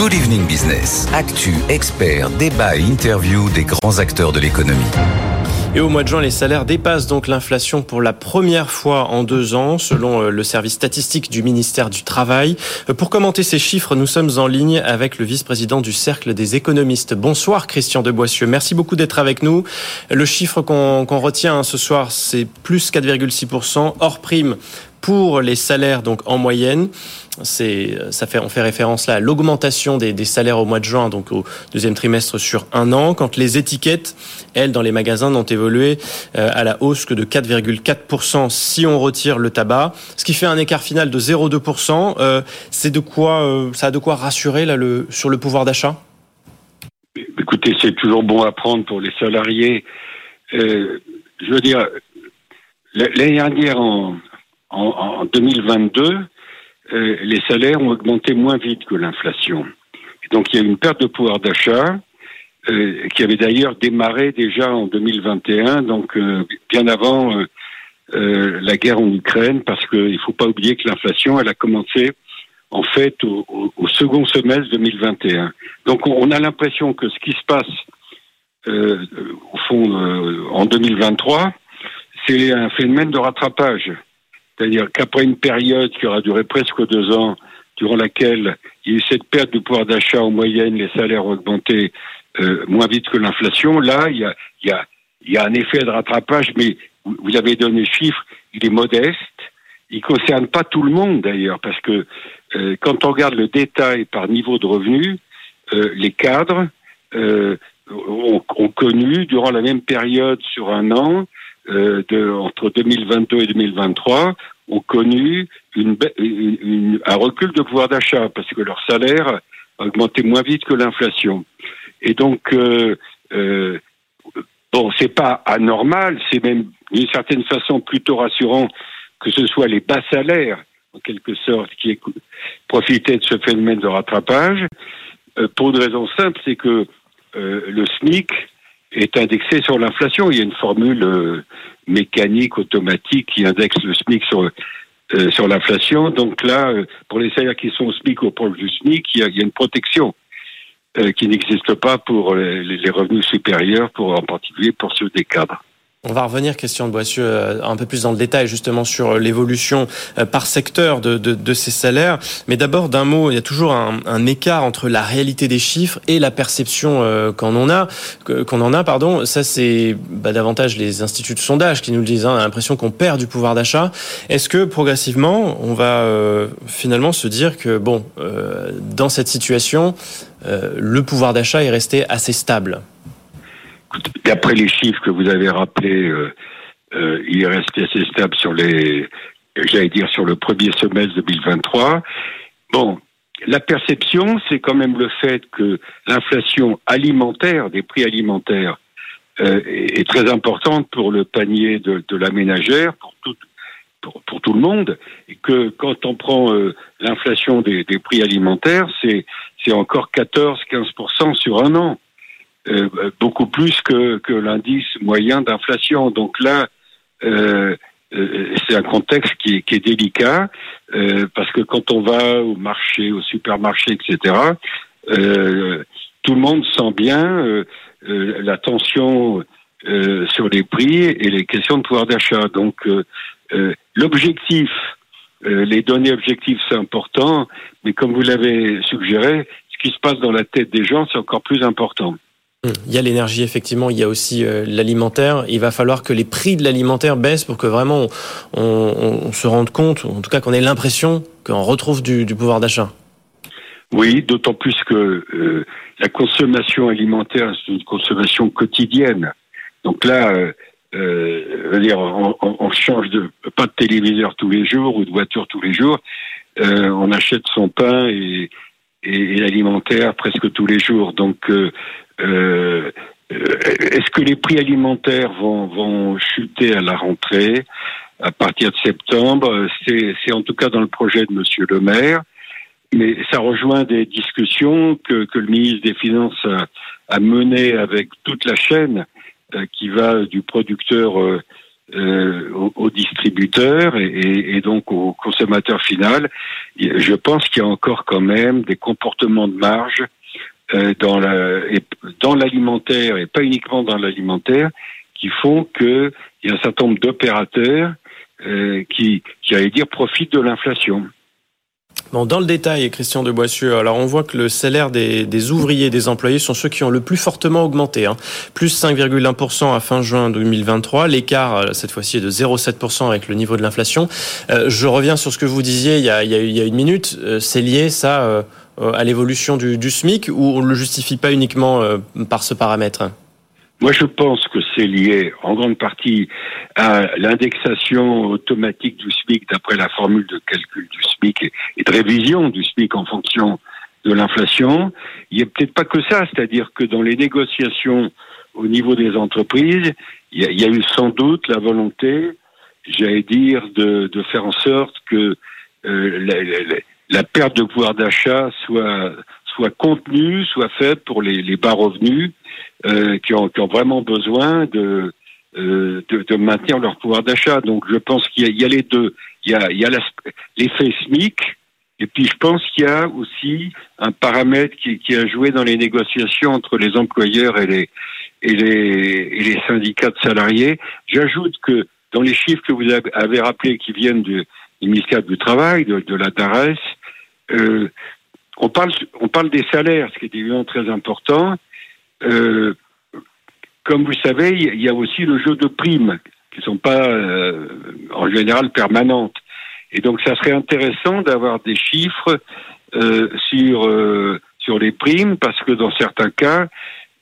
Good Evening Business. Actu, experts, débat et interview des grands acteurs de l'économie. Et au mois de juin, les salaires dépassent donc l'inflation pour la première fois en deux ans, selon euh, le service statistique du ministère du Travail. Euh, pour commenter ces chiffres, nous sommes en ligne avec le vice-président du Cercle des économistes. Bonsoir Christian de Boissieu. Merci beaucoup d'être avec nous. Le chiffre qu'on retient hein, ce soir, c'est plus 4,6% hors prime pour les salaires donc en moyenne. C'est, ça fait, on fait référence là à l'augmentation des, des, salaires au mois de juin, donc au deuxième trimestre sur un an, quand les étiquettes, elles, dans les magasins, n'ont évolué euh, à la hausse que de 4,4% si on retire le tabac, ce qui fait un écart final de 0,2%. Euh, c'est de quoi, euh, ça a de quoi rassurer là le, sur le pouvoir d'achat? Écoutez, c'est toujours bon à prendre pour les salariés. je veux dire, l'année dernière, en, 2022, euh, les salaires ont augmenté moins vite que l'inflation. Donc il y a une perte de pouvoir d'achat euh, qui avait d'ailleurs démarré déjà en 2021, donc euh, bien avant la guerre en Ukraine, parce qu'il ne faut pas oublier que l'inflation, elle a commencé en fait au, au, second semestre 2021. Donc on, a l'impression que ce qui se passe au fond en 2023, c'est un phénomène de rattrapage. C'est-à-dire qu'après une période qui aura duré presque deux ans, durant laquelle il y a eu cette perte de pouvoir d'achat en moyenne, les salaires ont augmenté euh, moins vite que l'inflation, là, il y a, y, a, y a un effet de rattrapage, mais vous avez donné le chiffre, il est modeste. Il ne concerne pas tout le monde d'ailleurs, parce que euh, quand on regarde le détail par niveau de revenu, euh, les cadres ont, ont, connu durant la même période sur un an euh, de, entre 2022 et 2023 ont connu une, une, un recul de pouvoir d'achat parce que leur salaire a augmenté moins vite que l'inflation. Et donc, euh, euh, bon, c'est pas anormal, c'est même d'une certaine façon plutôt rassurant que ce soit les bas salaires, en quelque sorte, qui aient profité de ce phénomène de rattrapage, euh, pour une raison simple, c'est que euh, le SMIC est indexé sur l'inflation. Il y a une formule euh, mécanique automatique qui indexe le SMIC sur euh, sur l'inflation. Donc là, euh, pour les salaires qui sont au SMIC ou proche du SMIC, il y a, il y a une protection qui n'existe pas pour les, les, revenus supérieurs, pour en particulier pour ceux des cadres. On va revenir, Christian de Boissieu, euh, un peu plus dans le détail justement sur l'évolution euh, par secteur de, de, de ces salaires. Mais d'abord, d'un mot, il y a toujours un, un, écart entre la réalité des chiffres et la perception euh, qu'on en a. Qu'on en a, pardon. Ça, c'est bah, davantage les instituts de sondage qui nous le disent. Hein, on a l'impression qu'on perd du pouvoir d'achat. Est-ce que progressivement, on va finalement se dire que bon, dans cette situation, le pouvoir d'achat est resté assez stable? D'après les chiffres que vous avez rappelés, euh, euh, il est resté assez stable sur les, j'allais dire sur le premier semestre 2023. Bon, la perception, c'est quand même le fait que l'inflation alimentaire, des prix alimentaires, euh, est très importante pour le panier de, la ménagère, pour tout, pour, tout le monde, et que quand on prend euh, l'inflation des, des, prix alimentaires, c'est c'est encore 14-15% sur un an. Euh, beaucoup plus que, l'indice moyen d'inflation. Donc là, euh, euh, c'est un contexte qui est, délicat parce que quand on va au marché, au supermarché, etc., tout le monde sent bien la tension sur les prix et les questions de pouvoir d'achat. Donc l'objectif, les données objectives, c'est important, mais comme vous l'avez suggéré, ce qui se passe dans la tête des gens, c'est encore plus important. Il y a l'énergie, effectivement, il y a aussi euh, l'alimentaire. Il va falloir que les prix de l'alimentaire baissent pour que vraiment on, on, se rende compte, en tout cas qu'on ait l'impression qu'on retrouve du, du pouvoir d'achat. Oui, d'autant plus que euh, la consommation alimentaire, c'est une consommation quotidienne. Donc là, euh, euh dire, on, on, change de pas de téléviseur tous les jours ou de voiture tous les jours. on achète son pain et, et, et l'alimentaire presque tous les jours. Donc euh, est-ce que les prix alimentaires vont, vont chuter à la rentrée à partir de septembre? C'est en tout cas dans le projet de Monsieur le Maire, mais ça rejoint des discussions que, que le ministre des Finances a, a menées avec toute la chaîne euh, qui va du producteur euh, euh, aux, distributeurs et, donc aux consommateurs final, je pense qu'il y a encore quand même des comportements de marge euh, dans la, dans l'alimentaire et pas uniquement dans l'alimentaire qui font qu'il y a un certain nombre d'opérateurs euh, qui, j'allais dire, profitent de l'inflation. Bon, dans le détail, Christian de Boissieu, alors on voit que le salaire des, des ouvriers des employés sont ceux qui ont le plus fortement augmenté, hein. plus 5,1% à fin juin 2023. L'écart, euh, cette fois-ci, est de 0,7% avec le niveau de l'inflation. Euh, je reviens sur ce que vous disiez il y a, il y a, une minute. Euh, c'est lié, ça, à l'évolution du, SMIC ou on ne le justifie pas uniquement par ce paramètre? Moi, je pense que c'est lié en grande partie à l'indexation automatique du SMIC d'après la formule de calcul du SMIC et de révision du SMIC en fonction de l'inflation. Il n'y a peut-être pas que ça, c'est-à-dire que dans les négociations au niveau des entreprises, il y a, eu sans doute la volonté, j'allais dire, de, faire en sorte que euh, perte de pouvoir d'achat soit soit contenue, soit faite pour les, les bas revenus euh, qui, ont, qui, ont, vraiment besoin de, euh, de, de, maintenir leur pouvoir d'achat. Donc je pense qu'il y, y, a les deux. Il y a, il y a l'effet SMIC, et puis je pense qu'il y a aussi un paramètre qui, qui, a joué dans les négociations entre les employeurs et les, et les, et les syndicats de salariés. J'ajoute que dans les chiffres que vous avez rappelés qui viennent du, du ministère du Travail, de, la euh, on parle, on parle des salaires, ce qui est évidemment très important. Euh, comme vous savez, il y a aussi le jeu de primes qui ne sont pas euh, en général permanentes. Et donc, ça serait intéressant d'avoir des chiffres sur sur les primes parce que dans certains cas,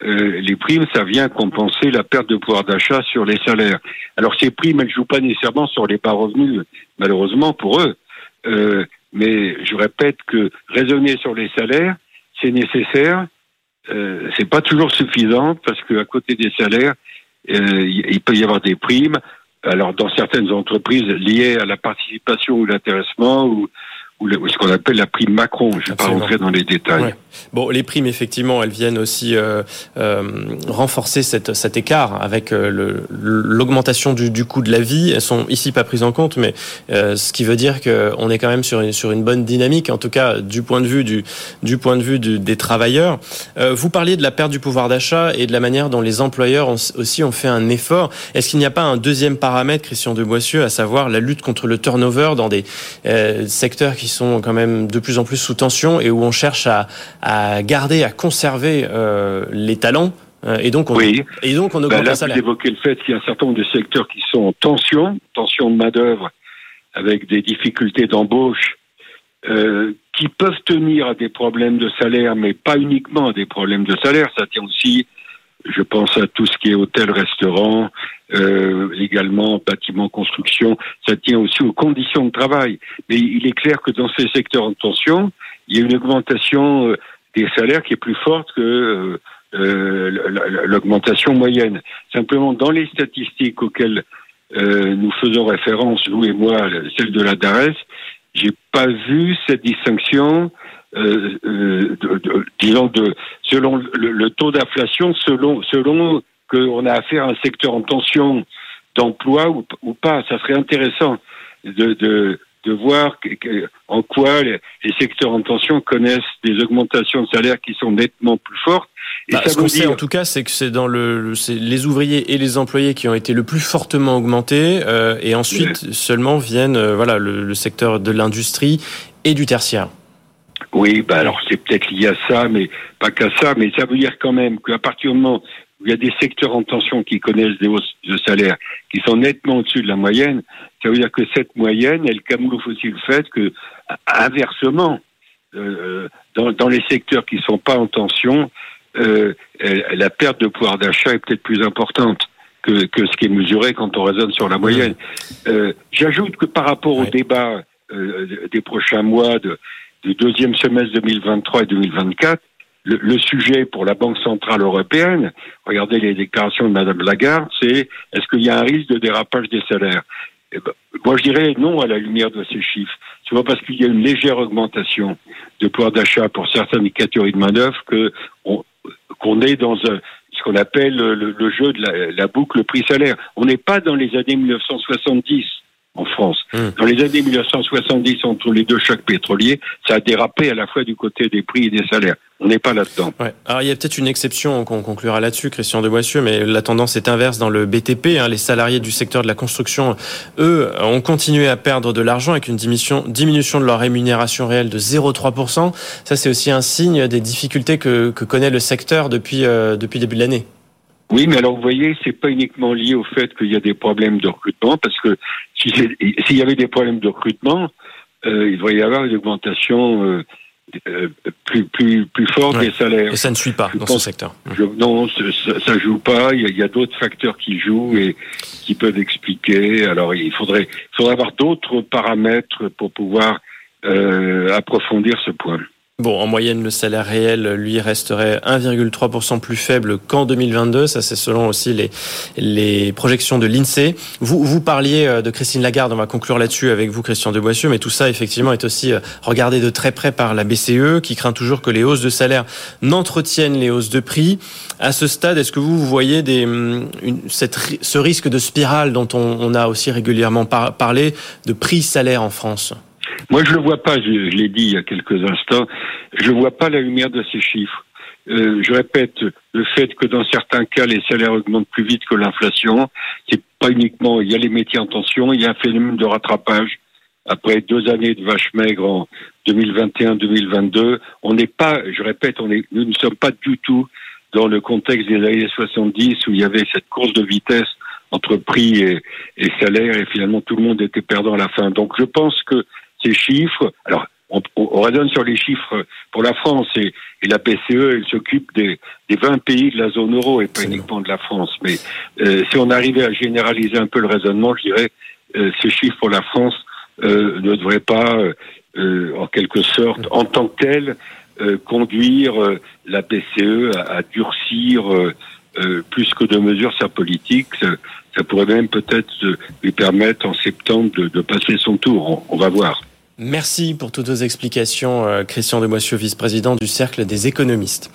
euh, les primes, ça vient compenser la perte de pouvoir d'achat sur les salaires. Alors, ces primes, elles jouent pas nécessairement sur les bas revenus, malheureusement pour eux. mais je répète que raisonner sur les salaires, c'est nécessaire euh, c'est pas toujours suffisant parce qu'à côté des salaires, euh, il peut y avoir des primes. Alors dans certaines entreprises liées à la participation ou l'intéressement ou ou, ce qu'on appelle la prime Macron. Je ne vais pas rentrer dans les détails. Bon, les primes, effectivement, elles viennent aussi euh, euh, renforcer cette, cet écart avec euh, l'augmentation du, du, coût de la vie. Elles sont ici pas prises en compte, mais euh, ce qui veut dire qu'on est quand même sur une, sur une bonne dynamique, en tout cas du point de vue du, du point de vue du, des travailleurs. Euh, vous parliez de la perte du pouvoir d'achat et de la manière dont les employeurs ont, aussi ont fait un effort. Est-ce qu'il n'y a pas un deuxième paramètre, Christian de Boissieu, à savoir la lutte contre le turnover dans des secteurs qui sont quand même de plus en plus sous tension et où on cherche à, à garder, à conserver euh, les talents. Euh, et donc, on, oui. et donc on augmente ben là, salaire. Vous évoquez le fait qu'il y a un certain nombre de secteurs qui sont en tension, tension de main-d'œuvre, avec des difficultés d'embauche, euh, qui peuvent tenir à des problèmes de salaire, mais pas uniquement à des problèmes de salaire. Ça tient aussi je pense à tout ce qui est hôtel, restaurant, euh, également bâtiment, construction. Ça tient aussi aux conditions de travail. Mais il est clair que dans ces secteurs en tension, il y a une augmentation euh, des salaires qui est plus forte que euh, euh l'augmentation moyenne. Simplement, dans les statistiques auxquelles euh, nous faisons référence, vous et moi, celle de la DARES, j'ai pas vu cette distinction euh, euh, disons de selon le, taux d'inflation, selon selon qu'on a affaire à un secteur en tension d'emploi ou, ou, pas. Ça serait intéressant de, de, de voir en quoi les, secteurs en tension connaissent des augmentations de salaire qui sont nettement plus fortes. Et bah, ça ce qu'on sait en tout cas, c'est que c'est dans le, les ouvriers et les employés qui ont été le plus fortement augmentés, euh, et ensuite seulement viennent euh, voilà le, le secteur de l'industrie et du tertiaire. Oui, bah alors c'est peut-être lié à ça, mais pas qu'à ça, mais ça veut dire quand même qu'à partir du moment où il y a des secteurs en tension qui connaissent des hausses de salaire qui sont nettement au-dessus de la moyenne, ça veut dire que cette moyenne, elle camoufle aussi le fait que, inversement, euh, dans, dans, les secteurs qui ne sont pas en tension, euh, la perte de pouvoir d'achat est peut-être plus importante que, que, ce qui est mesuré quand on raisonne sur la moyenne. Euh, J'ajoute que par rapport au débat euh, des prochains mois de, du deuxième semestre 2023 et 2024, le, le, sujet pour la Banque centrale européenne, regardez les déclarations de Madame Lagarde, c'est est-ce qu'il y a un risque de dérapage des salaires? Eh ben, Moi, je dirais non à la lumière de ces chiffres. C'est pas parce qu'il y a une légère augmentation de pouvoir d'achat pour certaines catégories de manœuvres que qu'on est dans ce qu'on appelle le, jeu de la, la boucle prix-salaire. On n'est pas dans les années 1970 en France. Hmm. Dans les années 1970, entre les deux chocs pétroliers, ça a dérapé à la fois du côté des prix et des salaires. On n'est pas là-dedans. Ouais. Alors il y a peut-être une exception qu'on conclura là-dessus, Christian de Boissieu, mais la tendance est inverse dans le BTP. Hein. Les salariés du secteur de la construction, eux, ont continué à perdre de l'argent avec une diminution, diminution de leur rémunération réelle de 0,3%. Ça, c'est aussi un signe des difficultés que, que connaît le secteur depuis, euh, depuis début de l'année. Oui, mais alors vous voyez, c'est pas uniquement lié au fait qu'il y a des problèmes de recrutement, parce que s'il y avait des problèmes de recrutement, euh, il devrait y avoir une augmentation euh, euh, plus plus plus forte des salaires. Et ça ne suit pas dans ce secteur. non, ça, ça joue pas. Il y a, d'autres facteurs qui jouent et qui peuvent expliquer. Alors il faudrait il faudrait avoir d'autres paramètres pour pouvoir approfondir ce point. Bon, en moyenne, le salaire réel, lui, resterait 1,3% plus faible qu'en 2022. Ça, c'est selon aussi les, les projections de l'INSEE. Vous, vous parliez euh, de Christine Lagarde. On va conclure là-dessus avec vous, Christian Deboissieu. Mais tout ça, effectivement, est aussi euh, regardé de très près par la BCE, qui craint toujours que les hausses de salaire n'entretiennent les hausses de prix. À ce stade, est-ce que vous, vous voyez des, hum, cette, ce risque de spirale dont on, on a aussi régulièrement parlé de prix-salaire en France? Moi, je ne le vois pas, je, l'ai dit il y a quelques instants, je ne vois pas la lumière de ces chiffres. Euh, je répète, le fait que dans certains cas, les salaires augmentent plus vite que l'inflation, c'est pas uniquement, il y a les métiers en tension, il y a un phénomène de rattrapage. Après deux années de vache maigre en 2021-2022, on n'est pas, je répète, on est, nous ne sommes pas du tout dans le contexte des années 70 où il y avait cette course de vitesse entre prix et, et salaire et finalement tout le monde était perdant à la fin. Donc je pense que ces chiffres. Alors, on, on, raisonne sur les chiffres pour la France et, et la BCE, elle s'occupe des, des 20 pays de la zone euro et pas uniquement de la France. Mais euh, si on arrivait à généraliser un peu le raisonnement, je dirais euh, ces chiffres pour la France euh, ne devraient pas, euh, en quelque sorte, en tant que tel, euh, conduire la BCE à, à durcir plus que de mesures sa politique. Ça, pourrait même peut-être lui permettre en septembre de, passer son tour. on va voir. Merci pour toutes vos explications, euh, Christian Demoisieux, vice-président du Cercle des économistes.